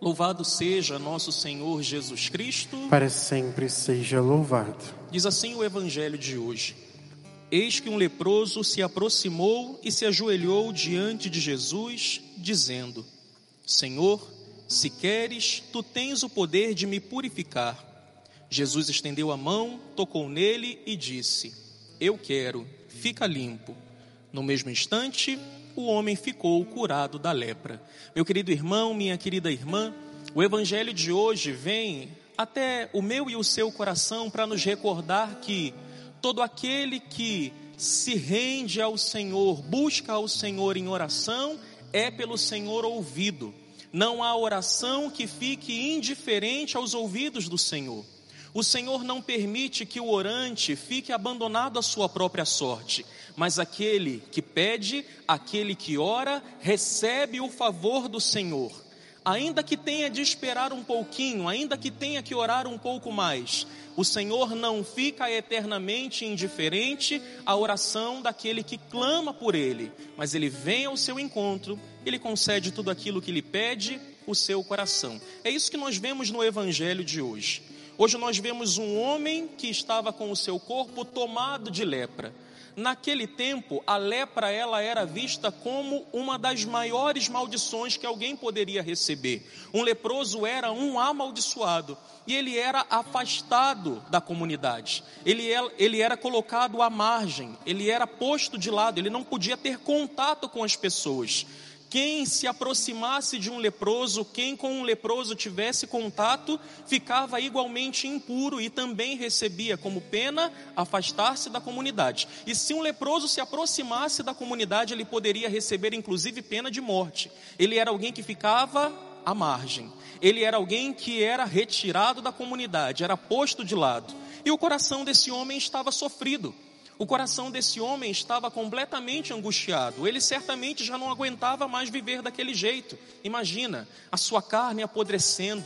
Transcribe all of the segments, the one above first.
Louvado seja nosso Senhor Jesus Cristo. Para sempre seja louvado. Diz assim o Evangelho de hoje: Eis que um leproso se aproximou e se ajoelhou diante de Jesus, dizendo: Senhor, se queres, tu tens o poder de me purificar. Jesus estendeu a mão, tocou nele e disse: Eu quero, fica limpo. No mesmo instante, o homem ficou curado da lepra. Meu querido irmão, minha querida irmã, o evangelho de hoje vem até o meu e o seu coração para nos recordar que todo aquele que se rende ao Senhor, busca ao Senhor em oração, é pelo Senhor ouvido. Não há oração que fique indiferente aos ouvidos do Senhor. O Senhor não permite que o orante fique abandonado à sua própria sorte, mas aquele que pede, aquele que ora, recebe o favor do Senhor. Ainda que tenha de esperar um pouquinho, ainda que tenha que orar um pouco mais, o Senhor não fica eternamente indiferente à oração daquele que clama por Ele, mas Ele vem ao seu encontro, Ele concede tudo aquilo que lhe pede, o seu coração. É isso que nós vemos no Evangelho de hoje. Hoje nós vemos um homem que estava com o seu corpo tomado de lepra. Naquele tempo, a lepra ela era vista como uma das maiores maldições que alguém poderia receber. Um leproso era um amaldiçoado e ele era afastado da comunidade. Ele, é, ele era colocado à margem, ele era posto de lado, ele não podia ter contato com as pessoas. Quem se aproximasse de um leproso, quem com um leproso tivesse contato, ficava igualmente impuro e também recebia como pena afastar-se da comunidade. E se um leproso se aproximasse da comunidade, ele poderia receber inclusive pena de morte. Ele era alguém que ficava à margem. Ele era alguém que era retirado da comunidade, era posto de lado. E o coração desse homem estava sofrido. O coração desse homem estava completamente angustiado. Ele certamente já não aguentava mais viver daquele jeito. Imagina a sua carne apodrecendo,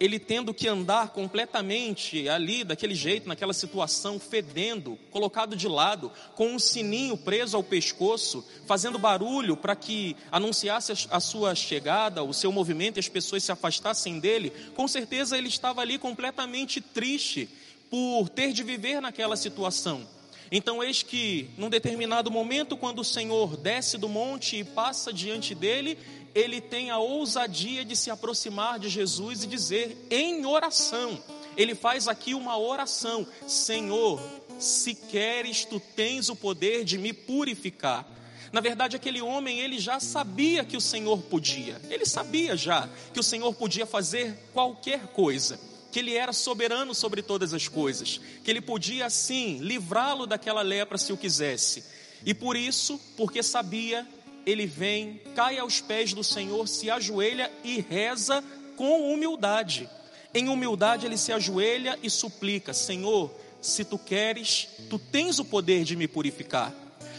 ele tendo que andar completamente ali, daquele jeito, naquela situação, fedendo, colocado de lado, com um sininho preso ao pescoço, fazendo barulho para que anunciasse a sua chegada, o seu movimento e as pessoas se afastassem dele. Com certeza ele estava ali completamente triste por ter de viver naquela situação. Então, eis que, num determinado momento, quando o Senhor desce do monte e passa diante dele, ele tem a ousadia de se aproximar de Jesus e dizer em oração. Ele faz aqui uma oração: Senhor, se queres, tu tens o poder de me purificar. Na verdade, aquele homem, ele já sabia que o Senhor podia. Ele sabia já que o Senhor podia fazer qualquer coisa que ele era soberano sobre todas as coisas, que ele podia sim livrá-lo daquela lepra se o quisesse. E por isso, porque sabia, ele vem, cai aos pés do Senhor, se ajoelha e reza com humildade. Em humildade ele se ajoelha e suplica: Senhor, se tu queres, tu tens o poder de me purificar.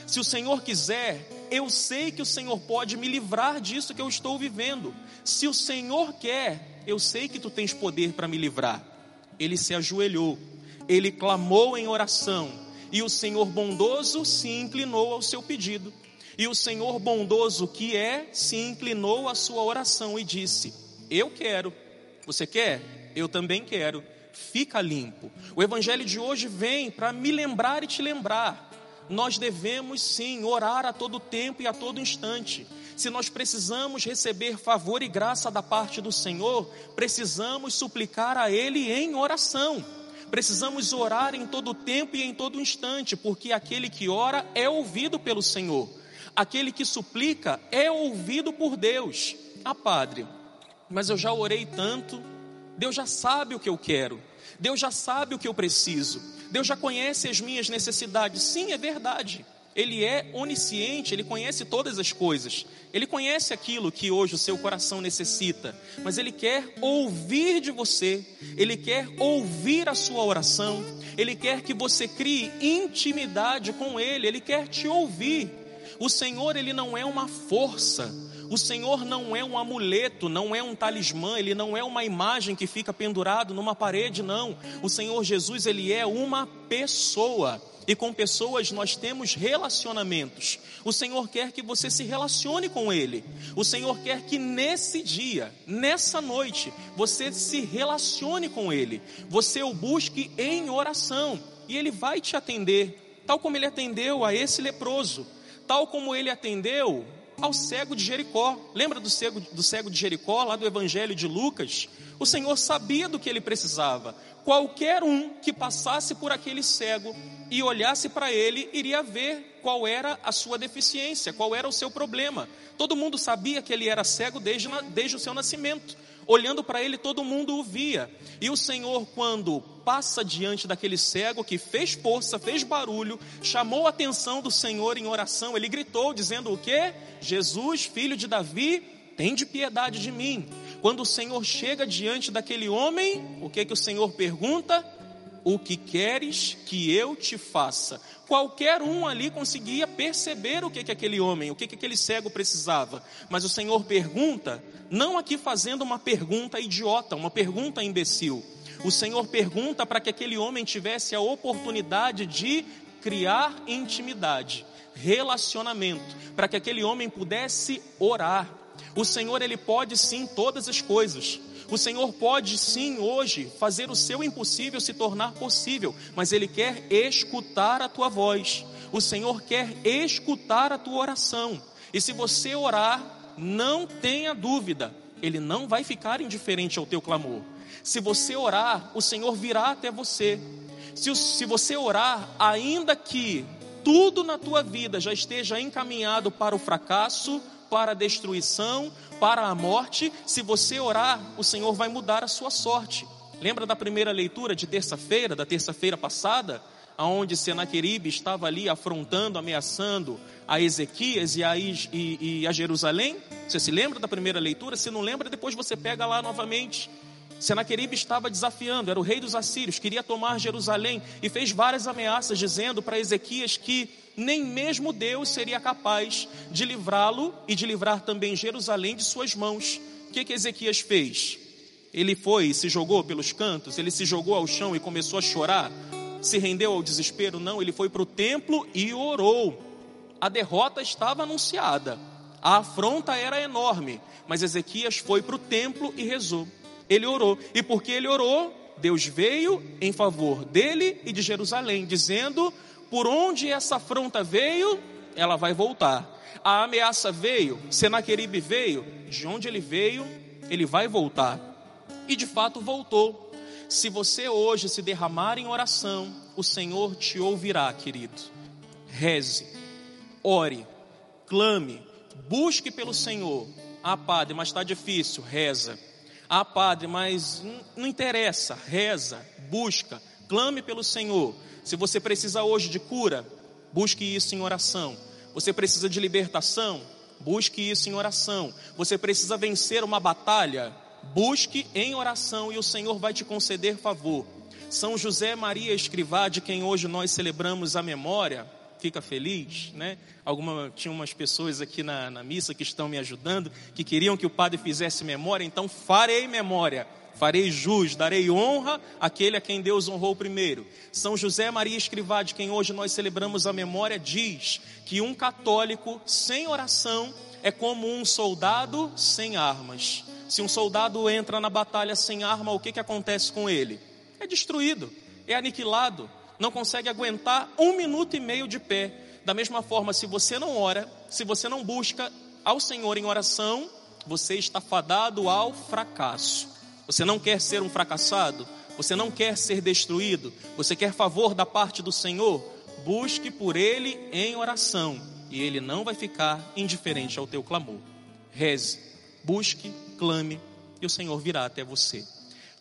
Se o Senhor quiser, eu sei que o Senhor pode me livrar disso que eu estou vivendo. Se o Senhor quer, eu sei que tu tens poder para me livrar. Ele se ajoelhou, ele clamou em oração, e o Senhor bondoso se inclinou ao seu pedido. E o Senhor bondoso que é, se inclinou à sua oração e disse: Eu quero. Você quer? Eu também quero. Fica limpo. O evangelho de hoje vem para me lembrar e te lembrar. Nós devemos sim orar a todo tempo e a todo instante. Se nós precisamos receber favor e graça da parte do Senhor, precisamos suplicar a Ele em oração. Precisamos orar em todo tempo e em todo instante, porque aquele que ora é ouvido pelo Senhor. Aquele que suplica é ouvido por Deus. Ah, Padre, mas eu já orei tanto, Deus já sabe o que eu quero, Deus já sabe o que eu preciso, Deus já conhece as minhas necessidades. Sim, é verdade. Ele é onisciente, ele conhece todas as coisas. Ele conhece aquilo que hoje o seu coração necessita, mas ele quer ouvir de você, ele quer ouvir a sua oração, ele quer que você crie intimidade com ele, ele quer te ouvir. O Senhor, ele não é uma força, O Senhor não é um amuleto, não é um talismã, ele não é uma imagem que fica pendurado numa parede, não. O Senhor Jesus, ele é uma pessoa. E com pessoas nós temos relacionamentos. O Senhor quer que você se relacione com Ele. O Senhor quer que nesse dia, nessa noite, você se relacione com Ele. Você o busque em oração. E Ele vai te atender, tal como Ele atendeu a esse leproso, tal como Ele atendeu ao cego de Jericó. Lembra do cego, do cego de Jericó, lá do Evangelho de Lucas? O Senhor sabia do que ele precisava. Qualquer um que passasse por aquele cego e olhasse para ele, iria ver qual era a sua deficiência, qual era o seu problema. Todo mundo sabia que ele era cego desde, desde o seu nascimento. Olhando para ele, todo mundo o via. E o Senhor, quando passa diante daquele cego que fez força, fez barulho, chamou a atenção do Senhor em oração, ele gritou, dizendo o que? Jesus, filho de Davi, tem de piedade de mim. Quando o Senhor chega diante daquele homem, o que que o Senhor pergunta? O que queres que eu te faça? Qualquer um ali conseguia perceber o que que aquele homem, o que que aquele cego precisava. Mas o Senhor pergunta, não aqui fazendo uma pergunta idiota, uma pergunta imbecil. O Senhor pergunta para que aquele homem tivesse a oportunidade de criar intimidade, relacionamento, para que aquele homem pudesse orar. O Senhor ele pode sim todas as coisas. O Senhor pode sim hoje fazer o seu impossível se tornar possível, mas Ele quer escutar a tua voz. O Senhor quer escutar a tua oração. E se você orar, não tenha dúvida, Ele não vai ficar indiferente ao teu clamor. Se você orar, o Senhor virá até você. Se, se você orar, ainda que tudo na tua vida já esteja encaminhado para o fracasso, para a destruição, para a morte, se você orar, o Senhor vai mudar a sua sorte. Lembra da primeira leitura de terça-feira, da terça-feira passada, aonde Senaqueribe estava ali afrontando, ameaçando a Ezequias e a, e, e a Jerusalém? Você se lembra da primeira leitura? Se não lembra, depois você pega lá novamente. Senaqueribe estava desafiando, era o rei dos assírios, queria tomar Jerusalém e fez várias ameaças, dizendo para Ezequias que nem mesmo Deus seria capaz de livrá-lo e de livrar também Jerusalém de suas mãos. O que, que Ezequias fez? Ele foi e se jogou pelos cantos, ele se jogou ao chão e começou a chorar, se rendeu ao desespero? Não, ele foi para o templo e orou. A derrota estava anunciada, a afronta era enorme, mas Ezequias foi para o templo e rezou. Ele orou, e porque ele orou, Deus veio em favor dele e de Jerusalém, dizendo: por onde essa afronta veio, ela vai voltar. A ameaça veio, Senaqueribe veio, de onde ele veio, ele vai voltar. E de fato voltou. Se você hoje se derramar em oração, o Senhor te ouvirá, querido. Reze, ore, clame, busque pelo Senhor. Ah, padre, mas está difícil, reza. Ah, padre, mas não interessa, reza, busca, clame pelo Senhor. Se você precisa hoje de cura, busque isso em oração. Você precisa de libertação, busque isso em oração. Você precisa vencer uma batalha, busque em oração e o Senhor vai te conceder favor. São José Maria Escrivá, de quem hoje nós celebramos a memória, fica feliz, né? Alguma, tinha umas pessoas aqui na, na missa que estão me ajudando, que queriam que o padre fizesse memória, então farei memória farei jus, darei honra àquele a quem Deus honrou primeiro. São José Maria Escrivá, de quem hoje nós celebramos a memória, diz que um católico sem oração é como um soldado sem armas. Se um soldado entra na batalha sem arma, o que, que acontece com ele? É destruído, é aniquilado, não consegue aguentar um minuto e meio de pé. Da mesma forma, se você não ora, se você não busca ao Senhor em oração, você está fadado ao fracasso. Você não quer ser um fracassado? Você não quer ser destruído? Você quer favor da parte do Senhor? Busque por Ele em oração e Ele não vai ficar indiferente ao teu clamor. Reze, busque, clame e o Senhor virá até você.